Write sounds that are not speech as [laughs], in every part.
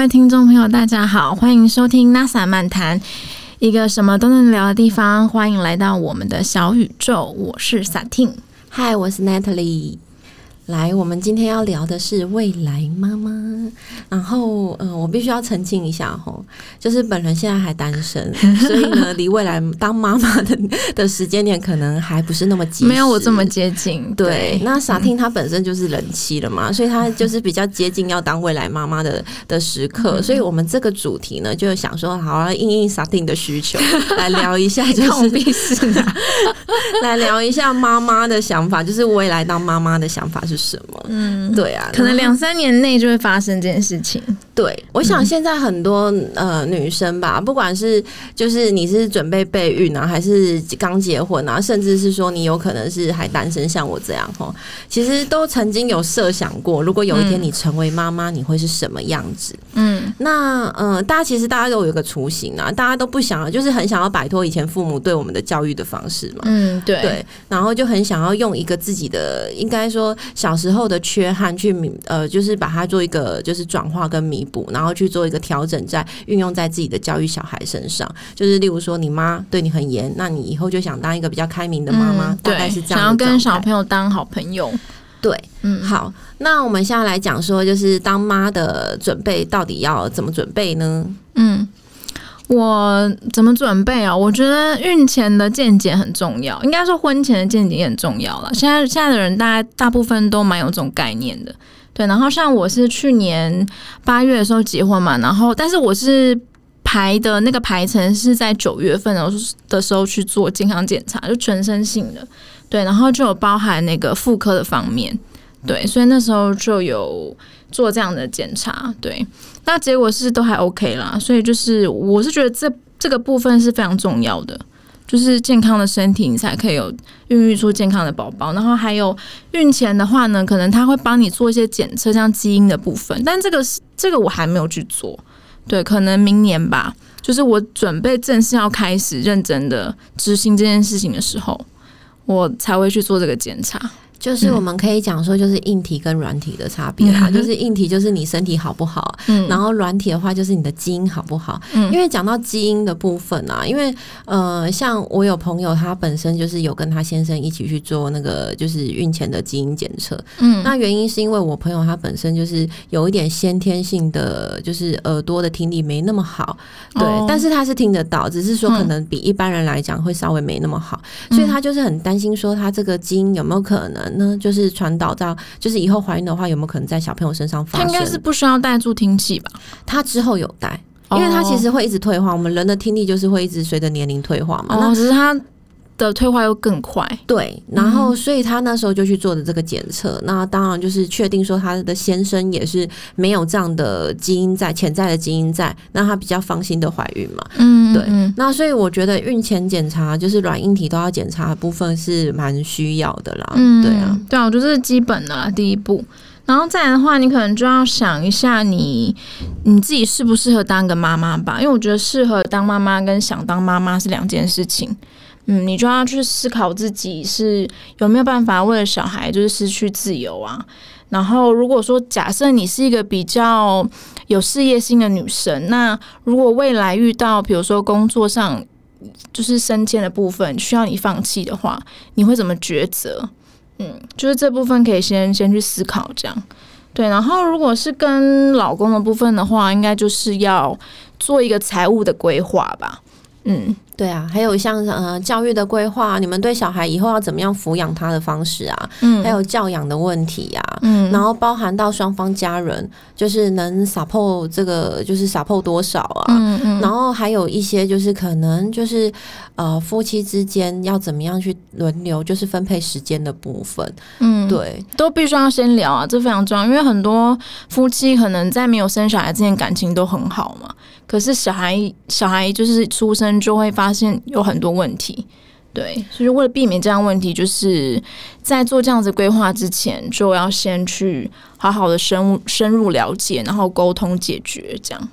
位听众朋友，大家好，欢迎收听 NASA 漫谈，一个什么都能聊的地方。欢迎来到我们的小宇宙，我是萨汀嗨，我是 Natalie。来，我们今天要聊的是未来妈妈。然后，嗯，我必须要澄清一下吼，就是本人现在还单身，[laughs] 所以呢，离未来当妈妈的的时间点可能还不是那么近，没有我这么接近。对，那傻听她本身就是人妻了嘛，[laughs] 所以她就是比较接近要当未来妈妈的的时刻。所以我们这个主题呢，就想说，好啊，应应傻听的需求 [laughs] 来聊一下，就是来聊一下妈妈的想法，就是未来当妈妈的想法是。什么？嗯，对啊，可能两三年内就会发生这件事情。对，我想现在很多呃女生吧，不管是就是你是准备备孕啊，还是刚结婚啊，甚至是说你有可能是还单身，像我这样哈，其实都曾经有设想过，如果有一天你成为妈妈，你会是什么样子？嗯，那呃，大家其实大家都有一个雏形啊，大家都不想要，就是很想要摆脱以前父母对我们的教育的方式嘛。嗯，对对，然后就很想要用一个自己的，应该说小时候的缺憾去呃，就是把它做一个就是转化跟弥。补，然后去做一个调整，在运用在自己的教育小孩身上，就是例如说，你妈对你很严，那你以后就想当一个比较开明的妈妈，大概是这样。想要跟小朋友当好朋友，对，嗯，好，那我们现在来讲说，就是当妈的准备到底要怎么准备呢？嗯，我怎么准备啊？我觉得孕前的健检很重要，应该说婚前的健检也很重要了。现在现在的人，大家大部分都蛮有这种概念的。对，然后像我是去年八月的时候结婚嘛，然后但是我是排的那个排程是在九月份的的时候去做健康检查，就全身性的，对，然后就有包含那个妇科的方面，对，所以那时候就有做这样的检查，对，那结果是都还 OK 啦，所以就是我是觉得这这个部分是非常重要的。就是健康的身体，你才可以有孕育出健康的宝宝。然后还有孕前的话呢，可能他会帮你做一些检测，像基因的部分。但这个是这个我还没有去做，对，可能明年吧。就是我准备正式要开始认真的执行这件事情的时候，我才会去做这个检查。就是我们可以讲说，就是硬体跟软体的差别啦。就是硬体就是你身体好不好，嗯然后软体的话就是你的基因好不好。嗯因为讲到基因的部分啊，因为呃，像我有朋友，他本身就是有跟他先生一起去做那个就是孕前的基因检测。嗯，那原因是因为我朋友他本身就是有一点先天性的，就是耳朵的听力没那么好。对，但是他是听得到，只是说可能比一般人来讲会稍微没那么好，所以他就是很担心说他这个基因有没有可能。呢，就是传导到，就是以后怀孕的话，有没有可能在小朋友身上发生？他应该是不需要带助听器吧？他之后有带，因为他其实会一直退化。我们人的听力就是会一直随着年龄退化嘛。哦只是他。的退化又更快，对，然后所以他那时候就去做的这个检测，那当然就是确定说他的先生也是没有这样的基因在潜在的基因在，那他比较放心的怀孕嘛，嗯，对，那所以我觉得孕前检查就是软硬体都要检查的部分是蛮需要的啦，嗯，对啊，对啊，我觉得这是基本的第一步，然后再来的话，你可能就要想一下你你自己适不适合当个妈妈吧，因为我觉得适合当妈妈跟想当妈妈是两件事情。嗯，你就要去思考自己是有没有办法为了小孩就是失去自由啊。然后，如果说假设你是一个比较有事业心的女生，那如果未来遇到比如说工作上就是升迁的部分需要你放弃的话，你会怎么抉择？嗯，就是这部分可以先先去思考这样。对，然后如果是跟老公的部分的话，应该就是要做一个财务的规划吧。嗯。对啊，还有像呃教育的规划，你们对小孩以后要怎么样抚养他的方式啊，嗯，还有教养的问题呀，嗯，然后包含到双方家人，就是能 support 这个就是 support 多少啊，嗯嗯，然后还有一些就是可能就是呃夫妻之间要怎么样去轮流，就是分配时间的部分，嗯，对，都必须要先聊啊，这非常重要，因为很多夫妻可能在没有生小孩之前感情都很好嘛，可是小孩小孩就是出生就会发。现有很多问题，对，所以为了避免这样问题，就是在做这样子规划之前，就要先去好好的深入深入了解，然后沟通解决，这样。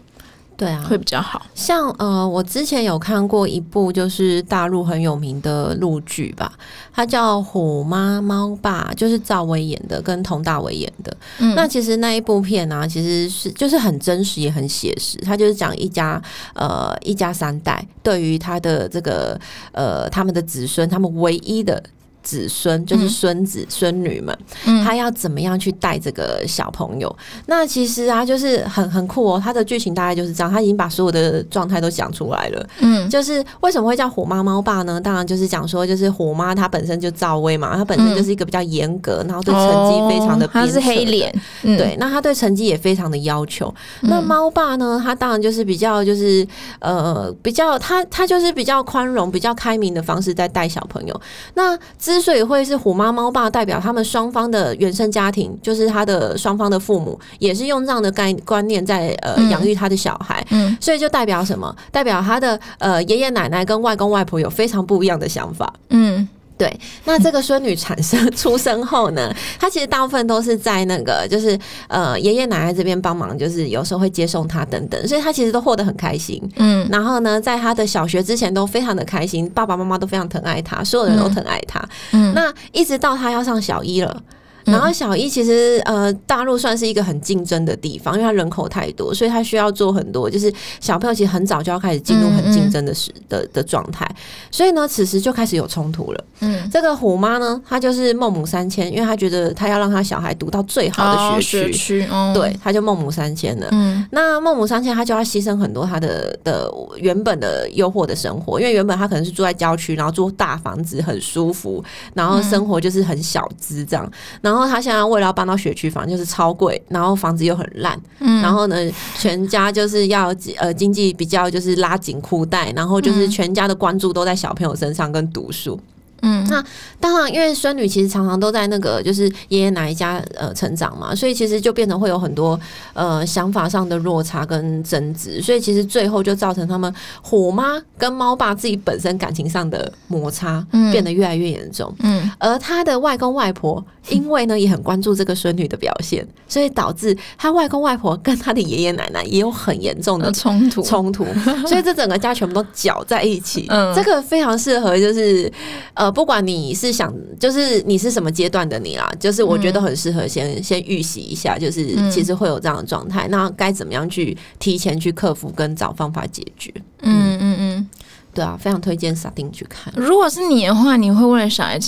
对啊，会比较好。像呃，我之前有看过一部就是大陆很有名的陆剧吧，它叫《虎妈猫爸》，就是赵薇演的，跟佟大为演的。嗯，那其实那一部片呢，其实是就是很真实也很写实，它就是讲一家呃一家三代对于他的这个呃他们的子孙，他们唯一的。子孙就是孙子孙女们，他要怎么样去带这个小朋友？那其实啊，就是很很酷哦。他的剧情大概就是这样，他已经把所有的状态都讲出来了。嗯，就是为什么会叫虎妈猫爸呢？当然就是讲说，就是虎妈她本身就赵薇嘛，她本身就是一个比较严格，然后对成绩非常的，黑脸，对，那他对成绩也非常的要求。那猫爸呢，他当然就是比较就是呃比较他他就是比较宽容、比较开明的方式在带小朋友。那之之所以会是虎妈猫爸，代表他们双方的原生家庭，就是他的双方的父母，也是用这样的概观念在呃养育他的小孩，嗯，所以就代表什么？代表他的呃爷爷奶奶跟外公外婆有非常不一样的想法，嗯。对，那这个孙女产生出生后呢，[laughs] 她其实大部分都是在那个，就是呃爷爷奶奶这边帮忙，就是有时候会接送她等等，所以她其实都活得很开心。嗯，然后呢，在她的小学之前都非常的开心，爸爸妈妈都非常疼爱她，所有人都疼爱她。嗯，那一直到她要上小一了。然后小一其实呃，大陆算是一个很竞争的地方，因为它人口太多，所以它需要做很多，就是小朋友其实很早就要开始进入很竞争的时的的状态，所以呢，此时就开始有冲突了。嗯，这个虎妈呢，她就是孟母三迁，因为她觉得她要让她小孩读到最好的学区，对，她就孟母三迁了。嗯，那孟母三迁，她就要牺牲很多她的的原本的诱惑的生活，因为原本她可能是住在郊区，然后住大房子很舒服，然后生活就是很小资这样，然后。然后他现在为了要搬到学区房，就是超贵，然后房子又很烂，然后呢，全家就是要呃经济比较就是拉紧裤带，然后就是全家的关注都在小朋友身上跟读书。嗯，那当然，因为孙女其实常常都在那个就是爷爷奶奶家呃成长嘛，所以其实就变成会有很多呃想法上的落差跟争执，所以其实最后就造成他们虎妈跟猫爸自己本身感情上的摩擦变得越来越严重。嗯，而他的外公外婆因为呢也很关注这个孙女的表现，所以导致他外公外婆跟他的爷爷奶奶也有很严重的 [laughs] 冲突冲突，所以这整个家全部都搅在一起。嗯，这个非常适合就是呃。不管你是想，就是你是什么阶段的你啦，就是我觉得很适合先先预习一下，就是其实会有这样的状态，那该怎么样去提前去克服跟找方法解决？嗯嗯嗯，对啊，非常推荐萨丁去看。如果是你的话，你会为了小孩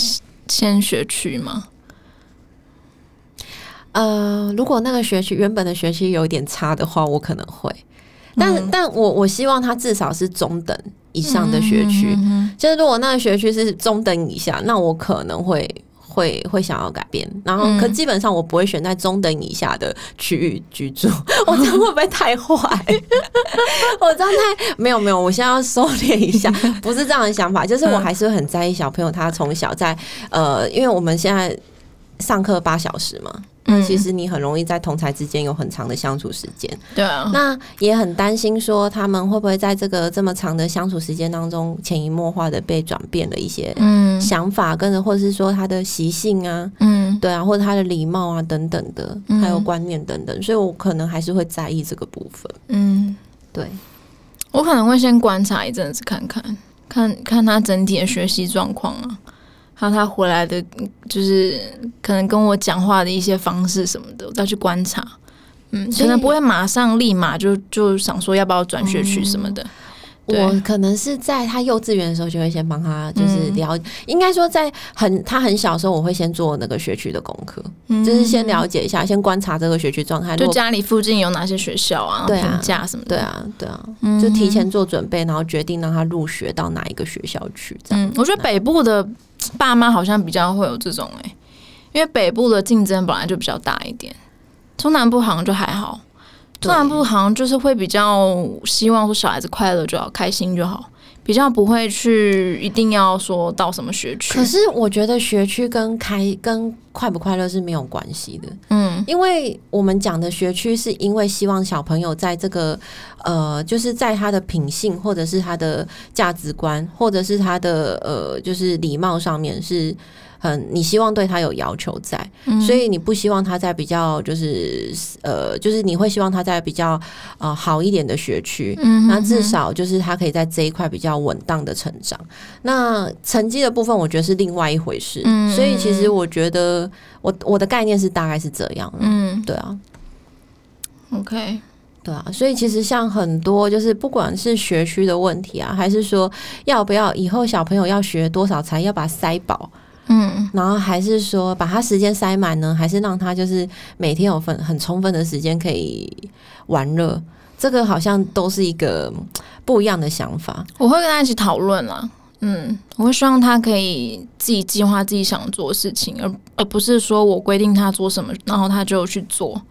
先学区吗？呃，如果那个学期原本的学期有点差的话，我可能会，但但我我希望他至少是中等。以上的学区，就是如果那个学区是中等以下，那我可能会会会想要改变。然后，可基本上我不会选在中等以下的区域居住。[laughs] 我这样会不会太坏？[laughs] 我这样太没有没有，我现在要收敛一下，[laughs] 不是这样的想法。就是我还是很在意小朋友，他从小在呃，因为我们现在上课八小时嘛。那其实你很容易在同才之间有很长的相处时间，对啊。那也很担心说他们会不会在这个这么长的相处时间当中，潜移默化的被转变了一些想法，跟着或者是说他的习性啊，嗯，对啊，或者他的礼貌啊等等的，还有观念等等，所以我可能还是会在意这个部分。嗯，对，我可能会先观察一阵子，看看看看他整体的学习状况啊。还有他回来的，就是可能跟我讲话的一些方式什么的，我再去观察。嗯，可能不会马上立马就就想说要不要转学去什么的。我可能是在他幼稚园的时候就会先帮他，就是了，应该说在很他很小的时候，我会先做那个学区的功课，就是先了解一下，先观察这个学区状态，就家里附近有哪些学校啊，评价什么的，对啊，对啊，就提前做准备，然后决定让他入学到哪一个学校去。嗯，我觉得北部的。爸妈好像比较会有这种哎，因为北部的竞争本来就比较大一点，中南部好像就还好，中南部好像就是会比较希望说小孩子快乐就好，开心就好，比较不会去一定要说到什么学区。可是我觉得学区跟开跟快不快乐是没有关系的，嗯，因为我们讲的学区是因为希望小朋友在这个。呃，就是在他的品性，或者是他的价值观，或者是他的呃，就是礼貌上面是很你希望对他有要求在，所以你不希望他在比较就是呃，就是你会希望他在比较呃好一点的学区，那至少就是他可以在这一块比较稳当的成长。那成绩的部分，我觉得是另外一回事。所以其实我觉得我我的概念是大概是这样，嗯，对啊，OK。对啊，所以其实像很多就是不管是学区的问题啊，还是说要不要以后小朋友要学多少才要把塞饱，嗯，然后还是说把他时间塞满呢，还是让他就是每天有份很充分的时间可以玩乐，这个好像都是一个不一样的想法。我会跟他一起讨论啦，嗯，我会希望他可以自己计划自己想做的事情，而而不是说我规定他做什么，然后他就去做。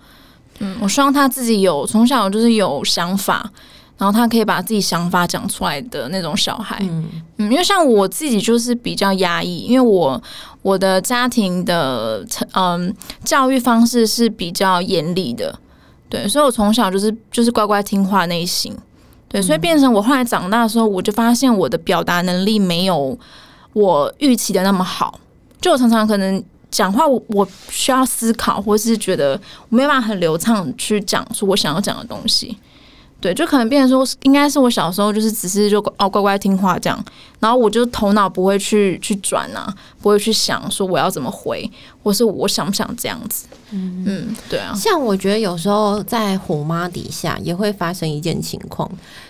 嗯，我希望他自己有从小就是有想法，然后他可以把自己想法讲出来的那种小孩。嗯。嗯，因为像我自己就是比较压抑，因为我我的家庭的嗯教育方式是比较严厉的，对，所以我从小就是就是乖乖听话类型，对，所以变成我后来长大的时候，我就发现我的表达能力没有我预期的那么好，就我常常可能。讲话我我需要思考，或是觉得我没办法很流畅去讲出我想要讲的东西，对，就可能变成说，应该是我小时候就是只是就哦乖乖听话这样，然后我就头脑不会去去转啊，不会去想说我要怎么回，或是我想不想这样子，嗯，对啊，像我觉得有时候在虎妈底下也会发生一件情况。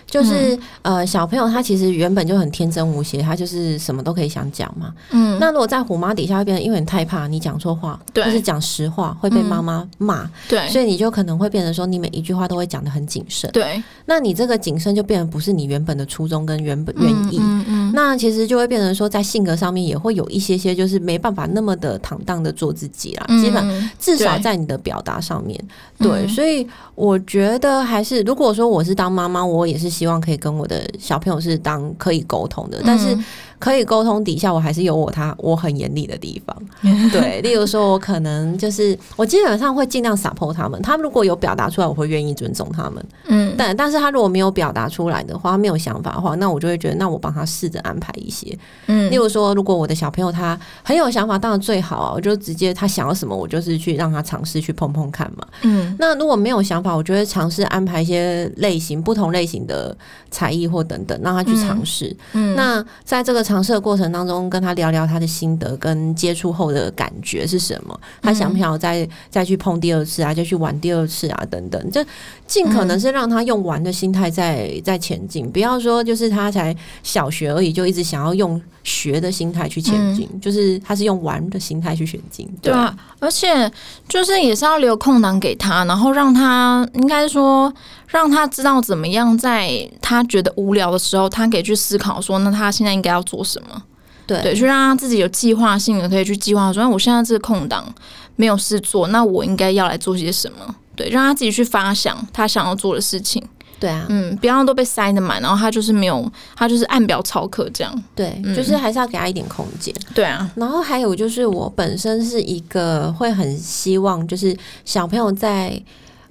就是呃，小朋友他其实原本就很天真无邪，他就是什么都可以想讲嘛。嗯，那如果在虎妈底下会变得，因为你太怕你讲错话，或是讲实话会被妈妈骂，对，所以你就可能会变成说，你每一句话都会讲的很谨慎。对，那你这个谨慎就变得不是你原本的初衷跟原本原意。嗯嗯，那其实就会变成说，在性格上面也会有一些些，就是没办法那么的坦荡的做自己啦。基本至少在你的表达上面，对，所以我觉得还是，如果说我是当妈妈，我也是。希望可以跟我的小朋友是当可以沟通的，但是。可以沟通底下，我还是有我他我很严厉的地方。[laughs] 对，例如说，我可能就是我基本上会尽量 support 他们。他如果有表达出来，我会愿意尊重他们。嗯，但但是他如果没有表达出来的话，他没有想法的话，那我就会觉得，那我帮他试着安排一些。嗯，例如说，如果我的小朋友他很有想法，当然最好啊，我就直接他想要什么，我就是去让他尝试去碰碰看嘛。嗯，那如果没有想法，我就会尝试安排一些类型不同类型的才艺或等等，让他去尝试。嗯，那在这个。尝试的过程当中，跟他聊聊他的心得跟接触后的感觉是什么？他想不想要再再去碰第二次啊？就去玩第二次啊？等等，就尽可能是让他用玩的心态在在前进，不要说就是他才小学而已，就一直想要用学的心态去前进，就是他是用玩的心态去前进。对啊，而且就是也是要留空档给他，然后让他应该说。让他知道怎么样，在他觉得无聊的时候，他可以去思考说，那他现在应该要做什么？对，对，去让他自己有计划性的可以去计划说，那我现在这个空档没有事做，那我应该要来做些什么？对，让他自己去发想他想要做的事情。对啊，嗯，不要都被塞得满，然后他就是没有，他就是按表操课这样。对，就是还是要给他一点空间。对啊，然后还有就是我本身是一个会很希望，就是小朋友在。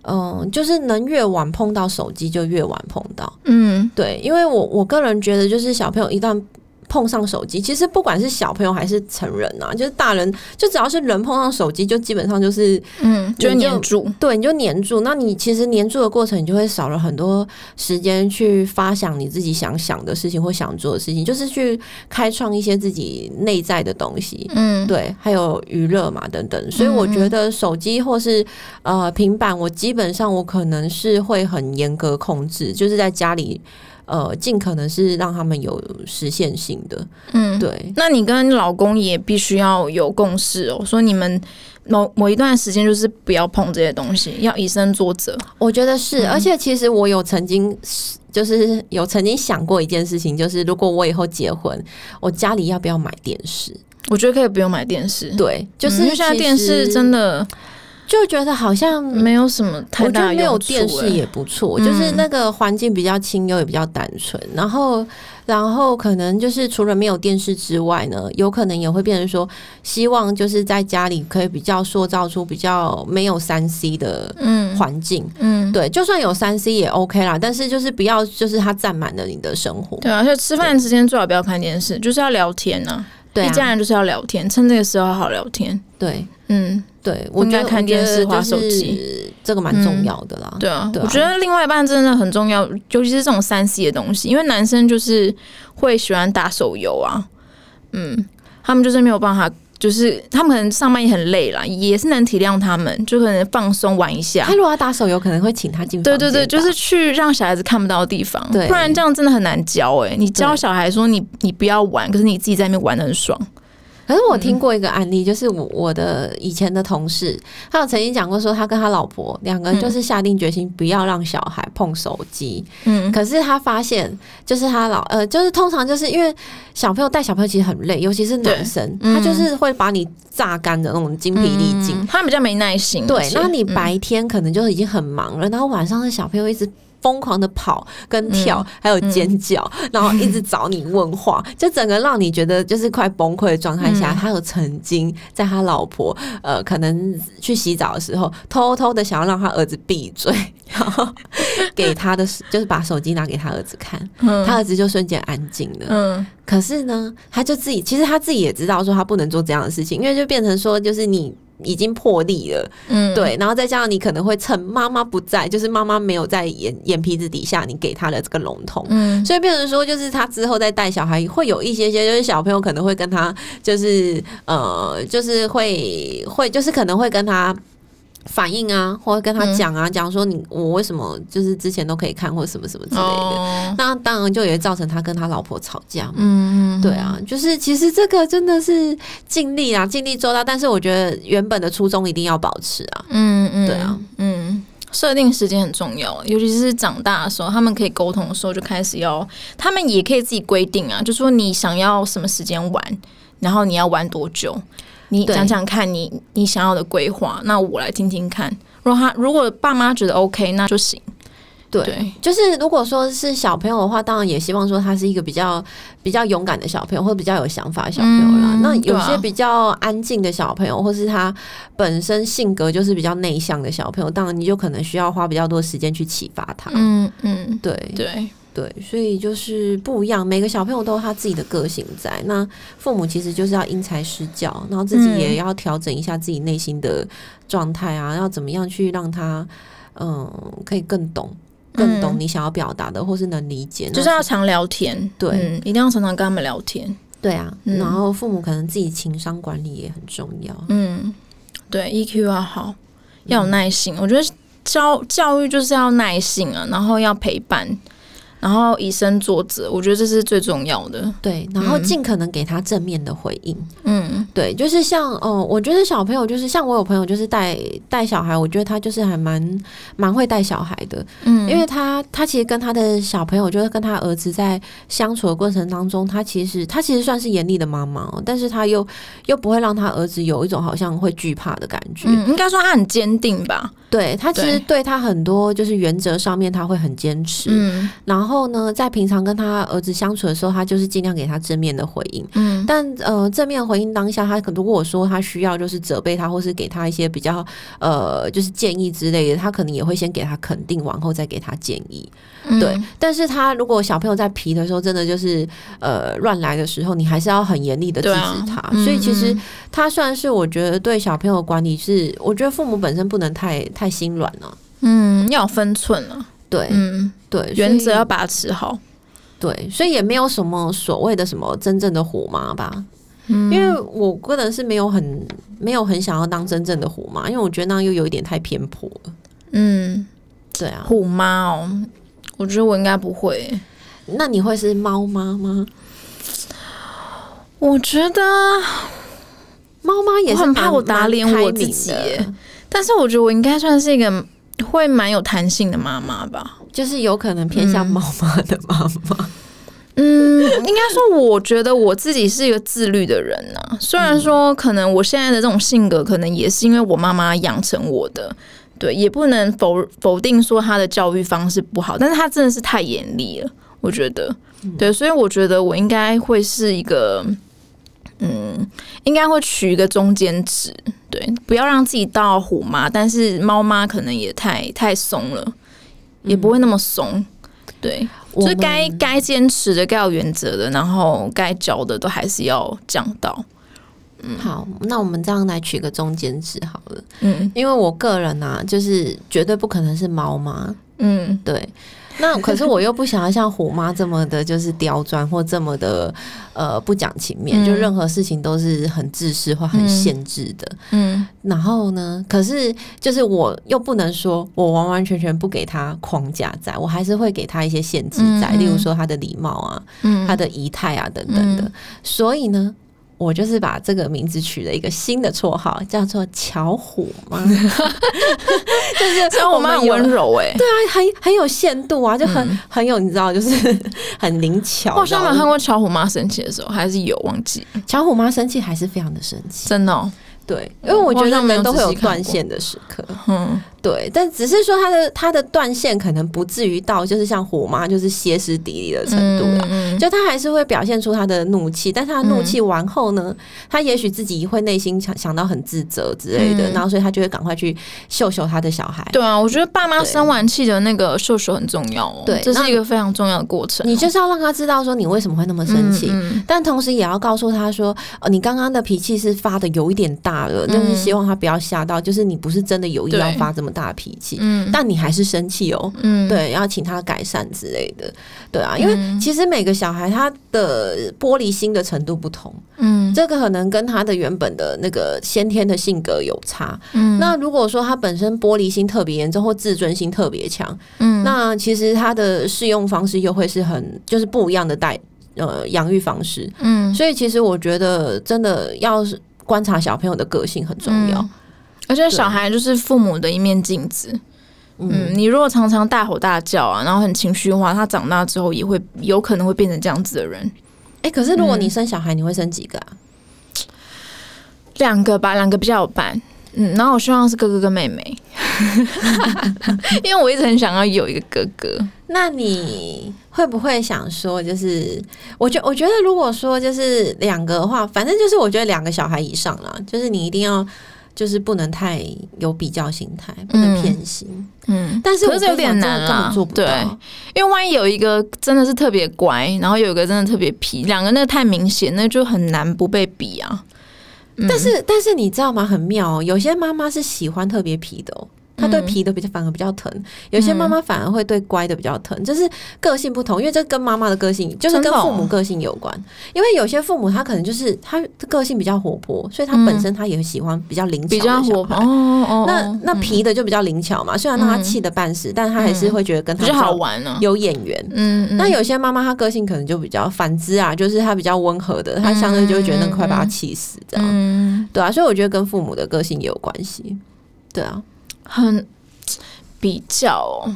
嗯，就是能越晚碰到手机就越晚碰到。嗯，对，因为我我个人觉得，就是小朋友一旦。碰上手机，其实不管是小朋友还是成人啊，就是大人，就只要是人碰上手机，就基本上就是，嗯，就黏住，对，你就黏住。那你其实黏住的过程，你就会少了很多时间去发想你自己想想的事情或想做的事情，就是去开创一些自己内在的东西，嗯，对，还有娱乐嘛等等。所以我觉得手机或是呃平板，我基本上我可能是会很严格控制，就是在家里。呃，尽可能是让他们有实现性的，嗯，对。那你跟老公也必须要有共识哦，说你们某某一段时间就是不要碰这些东西，要以身作则。我觉得是，而且其实我有曾经就是有曾经想过一件事情，就是如果我以后结婚，我家里要不要买电视？我觉得可以不用买电视，对，就是因为现在电视真的。就觉得好像没有什么太大没有电视也不错，就是那个环境比较清幽，也比较单纯。然后，然后可能就是除了没有电视之外呢，有可能也会变成说，希望就是在家里可以比较塑造出比较没有三 C 的嗯环境，嗯，对，就算有三 C 也 OK 啦，但是就是不要就是它占满了你的生活。对啊，而且吃饭时间最好不要看电视，就是要聊天呢。对啊一家人就是要聊天，趁这个时候好好聊天。对嗯，对，我应该觉得看电视我觉得滑手机这个蛮重要的啦。对啊，我觉得另外一半真的很重要，尤其是这种三 C 的东西，因为男生就是会喜欢打手游啊，嗯，他们就是没有办法。就是他们可能上班也很累啦，也是能体谅他们，就可能放松玩一下他。如果要打手游，可能会请他进对对对，就是去让小孩子看不到的地方，对不然这样真的很难教哎、你教小孩说你你不要玩，可是你自己在那边玩的很爽。可是我听过一个案例，就是我我的以前的同事，他有曾经讲过说，他跟他老婆两个人就是下定决心不要让小孩碰手机。嗯可是他发现，就是他老呃，就是通常就是因为小朋友带小朋友其实很累，尤其是男生，嗯他就是会把你榨干的那种精疲力尽。嗯他比较没耐心。对，那你嗯白天可能就已经很忙了，然后晚上的小朋友一直。疯狂的跑跟跳，还有尖叫，然后一直找你问话，[laughs] 就整个让你觉得就是快崩溃的状态下，嗯他有曾经在他老婆呃可能去洗澡的时候，偷偷的想要让他儿子闭嘴，[laughs] 然后给他的就是把手机拿给他儿子看，嗯他儿子就瞬间安静了。嗯可是呢，他就自己其实他自己也知道说他不能做这样的事情，因为就变成说就是你。已经破例了，嗯，对，然后再加上你可能会趁妈妈不在，就是妈妈没有在眼眼皮子底下，你给他的这个笼统，嗯所以变成说，就是他之后再带小孩，会有一些些，就是小朋友可能会跟他，就是呃，就是会会，就是可能会跟他。反应啊，或者跟他讲啊，讲、说你我为什么就是之前都可以看或者什么什么之类的，哦。那当然就也会造成他跟他老婆吵架嘛。嗯，对啊，就是其实这个真的是尽力啊，尽力做到，但是我觉得原本的初衷一定要保持啊。嗯嗯，对啊，嗯，设定时间很重要，尤其是长大的时候，他们可以沟通的时候，就开始要，他们也可以自己规定啊，就说你想要什么时间玩，然后你要玩多久，你讲讲看你你想要的规划，那我来听听看。如果他如果爸妈觉得 OK，那就行。对，对，就是如果说是小朋友的话，当然也希望说他是一个比较比较勇敢的小朋友，或者比较有想法的小朋友啦。嗯那有些比较安静的小朋友，或是他本身性格就是比较内向的小朋友，当然你就可能需要花比较多时间去启发他。嗯嗯，对对，对，所以就是不一样，每个小朋友都有他自己的个性在。那父母其实就是要因材施教，然后自己嗯也要调整一下自己内心的状态啊，要怎么样去让他嗯可以更懂。更懂嗯你想要表达的，或是能理解，就是要常聊天，对嗯，一定要常常跟他们聊天。对啊。嗯然后父母可能自己情商管理也很重要。嗯，对，EQ 要好，要有耐心。我觉得教教育就是要耐心啊，然后要陪伴，然后以身作则，我觉得这是最重要的。对，然后嗯尽可能给他正面的回应。嗯对，就是像哦、我觉得小朋友就是像我有朋友就是带带小孩，我觉得他就是还蛮蛮会带小孩的，嗯，因为他他其实跟他的小朋友，就是跟他儿子在相处的过程当中，他其实他其实算是严厉的妈妈哦，但是他又又不会让他儿子有一种好像会惧怕的感觉。嗯，应该说他很坚定吧。对他其实对对他很多就是原则上面他会很坚持，嗯然后呢，在平常跟他儿子相处的时候，他就是尽量给他正面的回应。嗯但呃，正面回应当下，他可如果说他需要就是责备他，或是给他一些比较呃就是建议之类的，他可能也会先给他肯定，往后再给他建议。嗯对，但是他如果小朋友在皮的时候，真的就是呃乱来的时候，你还是要很严厉的制止他。嗯所以其实嗯他算是我觉得对小朋友管理是，我觉得父母本身不能太太心软了。嗯要有分寸啊。对、嗯，对，原则要把持好。对，所以也没有什么所谓的什么真正的虎妈吧。嗯，因为我个人是没有很没有很想要当真正的虎妈，因为我觉得那样又有一点太偏颇了。嗯，对啊，虎妈哦，我觉得我应该不会。那你会是猫妈吗？我觉得，猫妈也是很怕我打脸我自己但是我觉得我应该算是一个会蛮有弹性的妈妈吧。就是有可能偏向猫妈的妈妈。嗯，应该说，我觉得我自己是一个自律的人呐、虽然说，可能我现在的这种性格，可能也是因为我妈妈养成我的，对，也不能否否定说她的教育方式不好，但是她真的是太严厉了，我觉得，对，所以我觉得我应该会是一个，嗯，应该会取一个中间值，对，不要让自己到虎妈，但是猫妈可能也太太松了，也不会那么松。对，就是该该坚持的、该有原则的，然后该教的都还是要讲到。嗯，好，那我们这样来取个中间值好了。嗯，因为我个人啊，就是绝对不可能是猫妈。嗯，对。[laughs] 那可是我又不想要像虎妈这么的，就是刁钻或这么的呃不讲情面，就任何事情都是很自私或很限制的。嗯，然后呢，可是就是我又不能说我完完全全不给他框架在，我还是会给他一些限制在，例如说他的礼貌啊，他的仪态啊等等的。所以呢。我就是把这个名字取了一个新的绰号，叫做巧虎妈，[laughs] 就是巧虎妈很温柔哎，对啊，很很有限度啊，就很很有你知道，就是 [laughs] 很灵巧。我好像没有看过巧虎妈生气的时候，还是有忘记。巧虎妈生气还是非常的生气，真的。对，因为我觉得人都会有断线的时刻。嗯。对，但只是说他的他的断线可能不至于到就是像虎妈就是歇斯底里的程度了，就他还是会表现出他的怒气，但他的怒气完后呢，他也许自己会内心想想到很自责之类的，然后所以他就会赶快去秀秀他的小孩。对啊，我觉得爸妈生完气的那个秀秀很重要哦，对，这是一个非常重要的过程。你就是要让他知道说你为什么会那么生气，但同时也要告诉他说，呃，你刚刚的脾气是发的有一点大了，就是希望他不要吓到，就是你不是真的有意要发这么大脾气。嗯，但你还是生气哦。嗯，对，要请他改善之类的，对啊，因为其实每个小孩他的玻璃心的程度不同，嗯，这个可能跟他的原本的那个先天的性格有差。嗯，那如果说他本身玻璃心特别严重或自尊心特别强，嗯，那其实他的适用方式又会是很就是不一样的带呃养育方式。嗯，所以其实我觉得真的要是观察小朋友的个性很重要，而且小孩就是父母的一面镜子。嗯，你如果常常大吼大叫啊，然后很情绪化，他长大之后也会有可能会变成这样子的人。哎，可是如果你生小孩，你会生几个啊？两个吧，两个比较有伴。嗯，然后我希望是哥哥跟妹妹，[laughs] 因为我一直很想要有一个哥哥。那你会不会想说，就是我觉我觉得，如果说就是两个的话，反正就是我觉得两个小孩以上啦，就是你一定要。就是不能太有比较心态，不能偏心。嗯，但是可是有点难啊，对，因为万一有一个真的是特别乖，然后有一个真的特别皮，两个那太明显，那就很难不被比啊。但是但是你知道吗？很妙哦，有些妈妈是喜欢特别皮的哦。他对皮的比较反而比较疼，有些妈妈反而会对乖的比较疼，就是个性不同，因为这跟妈妈的个性就是跟父母个性有关。因为有些父母他可能就是他个性比较活泼，所以他本身他也喜欢比较灵巧的小孩。哦哦，那那皮的就比较灵巧嘛，虽然让他气的半死，但他还是会觉得跟他比较好玩呢，有眼缘。嗯，那有些妈妈她个性可能就比较反之啊，就是她比较温和的，她相对就会觉得快把他气死这样。对啊，所以我觉得跟父母的个性也有关系。对啊。很比较，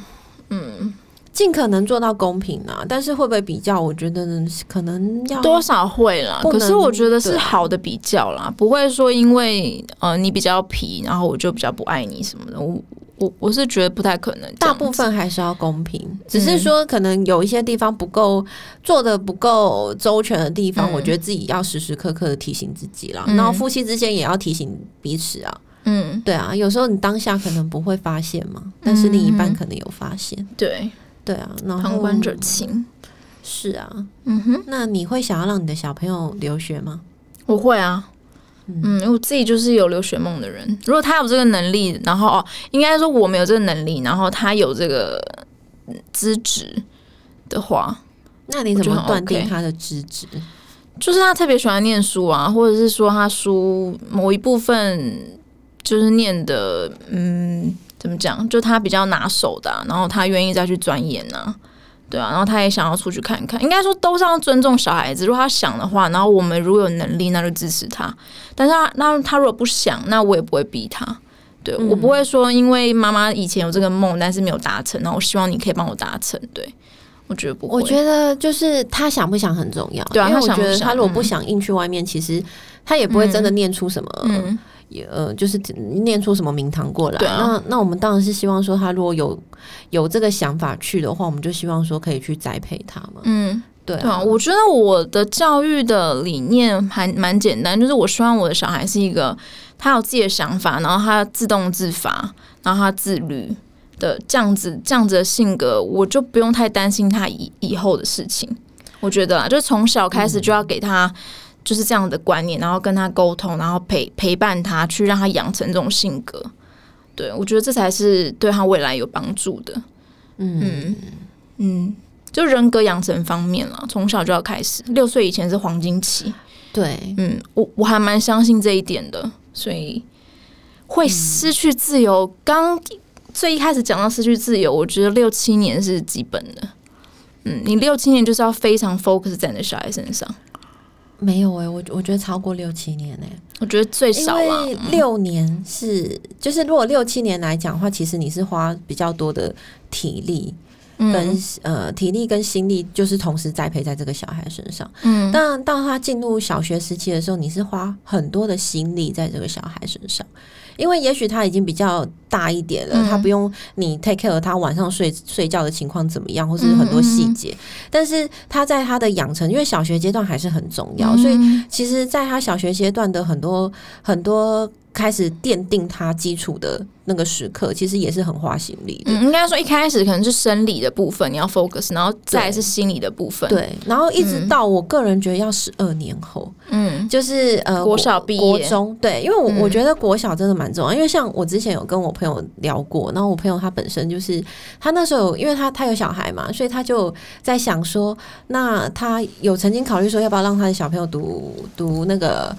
嗯，尽可能做到公平啊，但是会不会比较？我觉得可能要多少会啦。可是我觉得是好的比较啦，不会说因为呃你比较皮，然后我就比较不爱你什么的。我我我是觉得不太可能。大部分还是要公平，只是说可能有一些地方不够做的不够周全的地方，我觉得自己要时时刻刻的提醒自己啦。然后夫妻之间也要提醒彼此啊。嗯，对啊，有时候你当下可能不会发现嘛，但是另一半可能有发现。对，对啊，旁观者清。是啊，嗯哼，那你会想要让你的小朋友留学吗？我会啊，嗯，我自己就是有留学梦的人。如果他有这个能力，然后哦，应该说我没有这个能力，然后他有这个资质的话，那你怎么断定他的资质？就是他特别喜欢念书啊，或者是说他书某一部分。就是念的，嗯，怎么讲？就他比较拿手的，然后他愿意再去钻研呢，对啊，然后他也想要出去看看。应该说都是要尊重小孩子，如果他想的话，然后我们如果有能力，那就支持他。但是他那他如果不想，那我也不会逼他。对我不会说，因为妈妈以前有这个梦，但是没有达成，那我希望你可以帮我达成。对我觉得不会，我觉得就是他想不想很重要。对啊，他觉得他如果不想硬去外面，其实他也不会真的念出什么。呃，就是念出什么名堂过来，那那我们当然是希望说，他如果有有这个想法去的话，我们就希望说可以去栽培他嘛。嗯，对啊，我觉得我的教育的理念还蛮简单，就是我希望我的小孩是一个他有自己的想法，然后他自动自发，然后他自律，的这样子这样子的性格，我就不用太担心他以以后的事情。我觉得啊，就是从小开始就要给他就是这样的观念，然后跟他沟通，然后陪陪伴他，去让他养成这种性格。对我觉得这才是对他未来有帮助的。嗯嗯，就人格养成方面了，从小就要开始，六岁以前是黄金期。对，嗯，我我还蛮相信这一点的，所以会失去自由。刚最一开始讲到失去自由，我觉得六七年是基本的。嗯，你六七年就是要非常 focus 在你的小孩身上。没有哎，我我觉得超过六七年哎，我觉得最少啊，六年是就是如果六七年来讲的话，其实你是花比较多的体力跟呃体力跟心力，就是同时栽培在这个小孩身上。嗯，但到他进入小学时期的时候，你是花很多的心力在这个小孩身上。因为也许他已经比较大一点了，他不用你 take care 他晚上睡睡觉的情况怎么样，或是很多细节。但是他在他的养成，因为小学阶段还是很重要，所以其实在他小学阶段的很多很多。开始奠定他基础的那个时刻，其实也是很花心力的。嗯，应该说一开始可能是生理的部分你要 focus，然后再是心理的部分。对，然后一直到我个人觉得要十二年后，嗯，就是呃国小毕业、国中。对，因为我我觉得国小真的蛮重要，因为像我之前有跟我朋友聊过，然后我朋友他本身就是他那时候因为他他有小孩嘛，所以他就在想说，那他有曾经考虑说要不要让他的小朋友读读那个。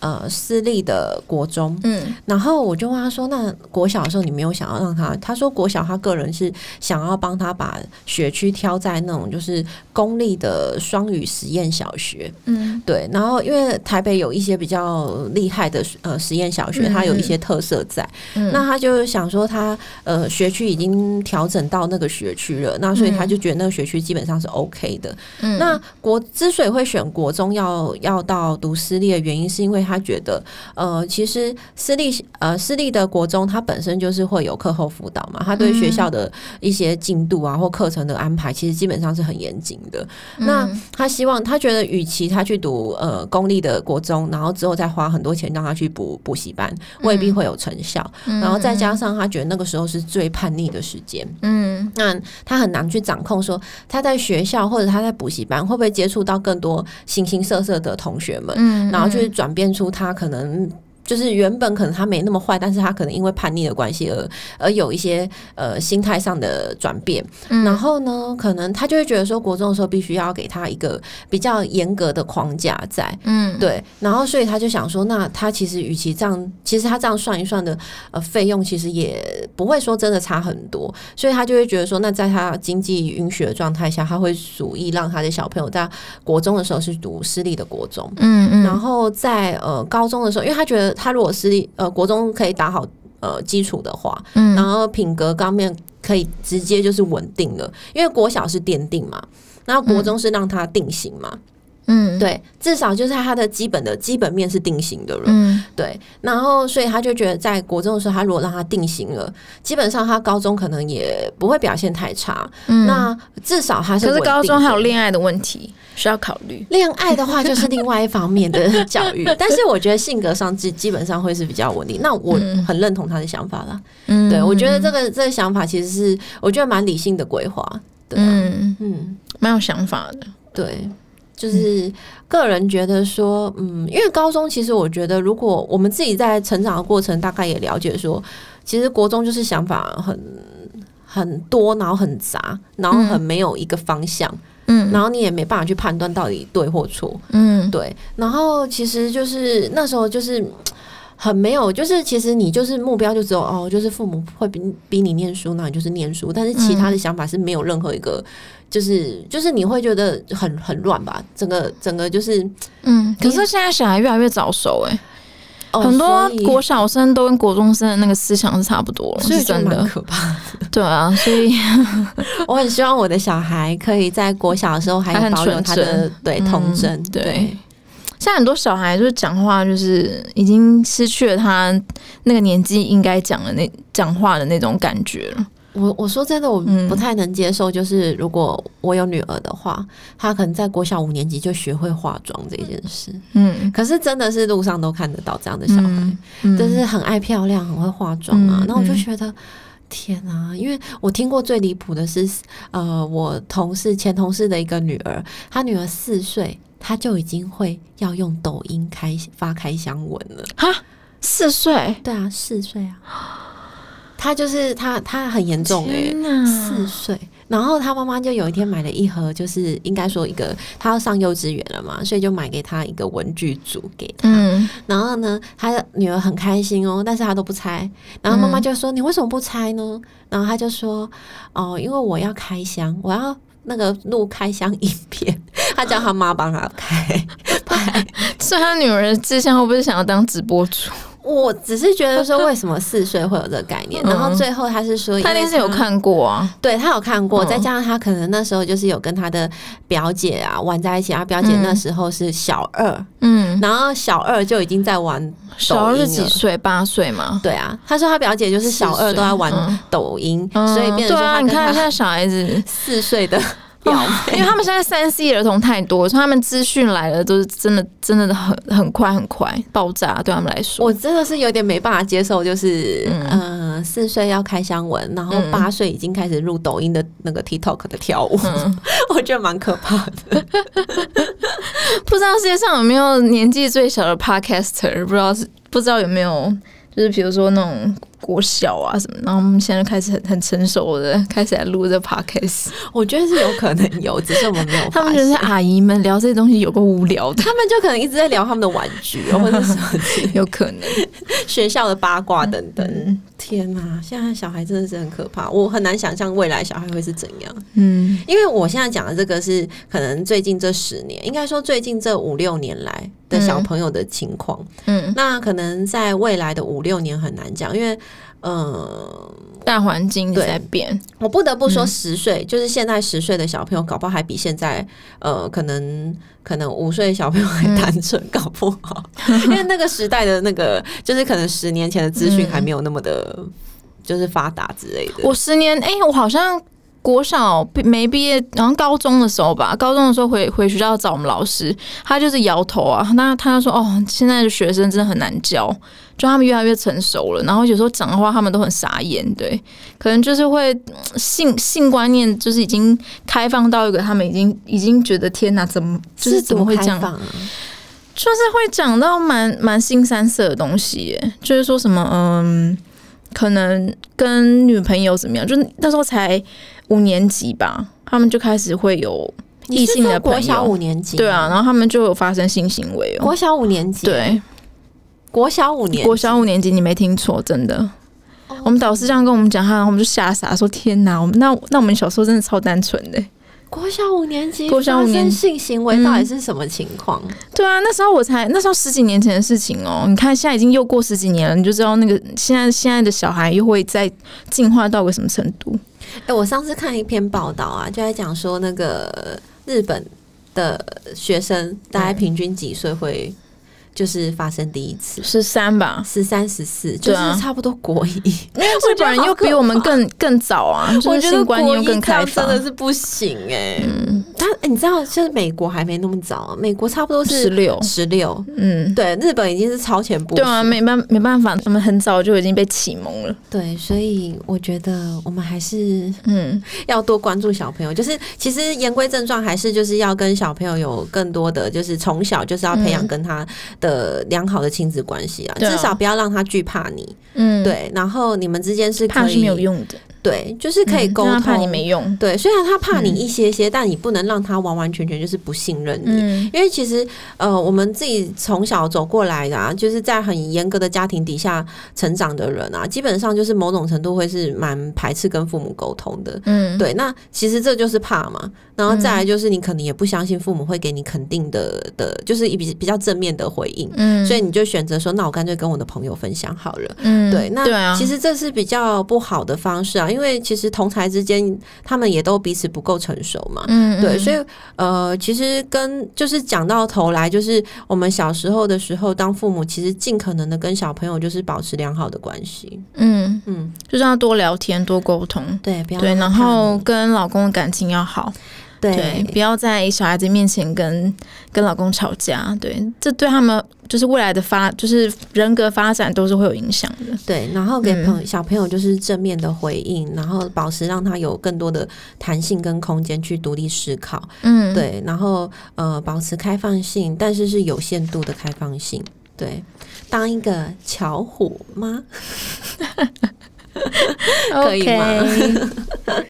呃，私立的国中，嗯，然后我就问他说：“那国小的时候，你没有想要让他？”他说：“国小他个人是想要帮他把学区挑在那种就是公立的双语实验小学，嗯，对。然后因为台北有一些比较厉害的呃实验小学，它有一些特色在，那他就想说他呃学区已经调整到那个学区了，那所以他就觉得那个学区基本上是 OK 的。那国之所以会选国中要要到读私立的原因，是因为他。他觉得，呃，其实私立呃私立的国中，他本身就是会有课后辅导嘛，他对学校的一些进度啊或课程的安排，其实基本上是很严谨的。那他希望，他觉得，与其他去读呃公立的国中，然后之后再花很多钱让他去补补习班，未必会有成效。然后再加上他觉得那个时候是最叛逆的时间，嗯，那他很难去掌控说他在学校或者他在补习班会不会接触到更多形形色色的同学们，嗯，然后去转变出。他可能。就是原本可能他没那么坏，但是他可能因为叛逆的关系而而有一些呃心态上的转变。然后呢，可能他就会觉得说，国中的时候必须要给他一个比较严格的框架在。嗯，对。然后所以他就想说，那他其实与其这样，其实他这样算一算的呃费用，其实也不会说真的差很多。所以他就会觉得说，那在他经济允许的状态下，他会主意让他的小朋友在国中的时候是读私立的国中。嗯嗯。然后在呃高中的时候，因为他觉得。他如果私立呃国中可以打好呃基础的话，嗯，然后品格方面可以直接就是稳定了，因为国小是奠定嘛，然后国中是让他定型嘛，嗯，对，至少就是他的基本的基本面是定型的了，嗯，对，然后所以他就觉得在国中的时候，他如果让他定型了，基本上他高中可能也不会表现太差，嗯，那至少他是可是高中还有恋爱的问题。需要考虑恋爱的话，就是另外一方面的教育。[laughs] 但是我觉得性格上基基本上会是比较稳定。那我很认同他的想法了。嗯，对我觉得这个这个想法其实是我觉得蛮理性的规划。嗯嗯，蛮有想法的。对，就是个人觉得说，嗯，因为高中其实我觉得，如果我们自己在成长的过程，大概也了解说，其实国中就是想法很很多，然后很杂，然后很没有一个方向。嗯，然后你也没办法去判断到底对或错，嗯，对。然后其实就是那时候就是很没有，就是其实你就是目标就只有哦，就是父母会逼逼你念书，那你就是念书。但是其他的想法是没有任何一个，就是就是你会觉得很很乱吧？整个整个就是，嗯。可是现在小孩越来越早熟，哎。很多国小生都跟国中生的那个思想是差不多，是真的可怕。对啊，所以 [laughs] 我很希望我的小孩可以在国小的时候还保有他的对童真。对，现在很多小孩就是讲话就是已经失去了他那个年纪应该讲的那讲话的那种感觉了。我我说真的，我不太能接受，就是如果我有女儿的话，她可能在国小五年级就学会化妆这件事。嗯，可是真的是路上都看得到这样的小孩，就是很爱漂亮，很会化妆啊。那我就觉得。天啊！因为我听过最离谱的是，呃，我同事前同事的一个女儿，她女儿四岁，她就已经会要用抖音开发开箱文了。哈，四岁？对啊，四岁啊。她就是他他很严重哎，四岁。然后他妈妈就有一天买了一盒，就是应该说一个，他要上幼稚园了嘛，所以就买给他一个文具组给他。然后呢，他的女儿很开心哦，但是他都不拆。然后妈妈就说：“你为什么不拆呢？”然后他就说：“哦，因为我要开箱，我要那个录开箱影片。”他叫他妈帮他开拍。[laughs] 所以他女儿的志向会不会想要当直播主？我只是觉得说，为什么四岁会有这个概念？然后最后他是说，他一定是有看过啊，对他有看过，再加上他可能那时候就是有跟他的表姐啊玩在一起啊，表姐那时候是小二，嗯，然后小二就已经在玩小二是几岁？八岁嘛？对啊，他说他表姐就是小二都在玩抖音，所以变成说，你看现在小孩子四岁的。因为他们现在三 C 儿童太多，所以他们资讯来了都是真的，真的很很快很快爆炸，对他们来说，我真的是有点没办法接受，就是嗯，四岁要开箱文，然后八岁已经开始入抖音的那个 TikTok 的跳舞，[laughs] 我觉得蛮可怕的。[laughs] 不知道世界上有没有年纪最小的 Podcaster，不知道是不知道有没有，就是比如说那种。国小啊什么，然后我们现在开始很很成熟的开始来录这 podcast，我觉得是有可能有，只是我们没有。[laughs] 他们就是阿姨们聊这些东西有个无聊的，他们就可能一直在聊他们的玩具或者什么，[laughs] 有可能学校的八卦等等。天哪，现在小孩真的是很可怕，我很难想象未来小孩会是怎样。嗯，因为我现在讲的这个是可能最近这十年，应该说最近这五六年来的小朋友的情况。嗯，那可能在未来的五六年很难讲，因为。嗯，大环境在变，我不得不说，十岁就是现在十岁的小朋友，搞不好还比现在呃，可能可能五岁小朋友还单纯，搞不好，[laughs] 因为那个时代的那个，就是可能十年前的资讯还没有那么的，就是发达之类的。我十年，哎，我好像。国小没毕业，然后高中的时候吧，高中的时候回回学校找我们老师，他就是摇头啊，那他就说哦，现在的学生真的很难教，就他们越来越成熟了，然后有时候讲的话他们都很傻眼，对，可能就是会性性观念就是已经开放到一个他们已经已经觉得天哪，怎么就是怎么会这样？就是会讲到蛮蛮新三色的东西，就是说什么嗯，可能跟女朋友怎么样，就那时候才。五年级吧，他们就开始会有异性的国小五年级，对啊，然后他们就有发生性行为哦。国小五年级，对，国小五年，国小五年级，你没听错，真的。我们导师这样跟我们讲，他我们就吓傻，说天哪，我们那那我们小时候真的超单纯的。国小五年级，国小五年性行为到底是什么情况？对啊，那时候我才那时候十几年前的事情哦。你看现在已经又过十几年了，你就知道那个现在现在的小孩又会在进化到个什么程度。哎，我上次看一篇报道啊，就在讲说那个日本的学生大概平均几岁会。就是发生第一次，十三吧，十三十四，就是差不多国一，因为日本人又比我们更更早啊，[laughs] 我觉得观念更开放，真的是不行哎。嗯，他你知道，就是美国还没那么早，美国差不多是十六。十六，嗯，对，日本已经是超前部署，对啊，没办没办法，他们很早就已经被启蒙了。对，所以我觉得我们还是嗯。要多关注小朋友，就是其实言归正传，还是就是要跟小朋友有更多的，就是从小就是要培养跟他。的良好的亲子关系啊，至少不要让他惧怕你。嗯，对，然后你们之间是可以没有用的。对，就是可以沟通。怕你没用。对，虽然他怕你一些些，但你不能让他完完全全就是不信任你。因为其实，呃，我们自己从小走过来的，啊，就是在很严格的家庭底下成长的人啊，基本上就是某种程度会是蛮排斥跟父母沟通的。嗯，对。那其实这就是怕嘛。然后再来就是你可能也不相信父母会给你肯定的的，就是比比较正面的回应。嗯，所以你就选择说，那我干脆跟我的朋友分享好了。嗯，对。那其实这是比较不好的方式啊。因为其实同才之间，他们也都彼此不够成熟嘛。嗯，对，所以呃，其实跟就是讲到头来，就是我们小时候的时候，当父母，其实尽可能的跟小朋友就是保持良好的关系。嗯嗯，就是要多聊天，多沟通。对，对，然后跟老公的感情要好。对，不要在小孩子面前跟跟老公吵架。对，这对他们就是未来的发，就是人格发展都是会有影响的。对，然后给朋小朋友就是正面的回应，然后保持让他有更多的弹性跟空间去独立思考。嗯，对，然后呃，保持开放性，但是是有限度的开放性。对，当一个巧虎吗？[laughs] [laughs] [laughs] 可以吗？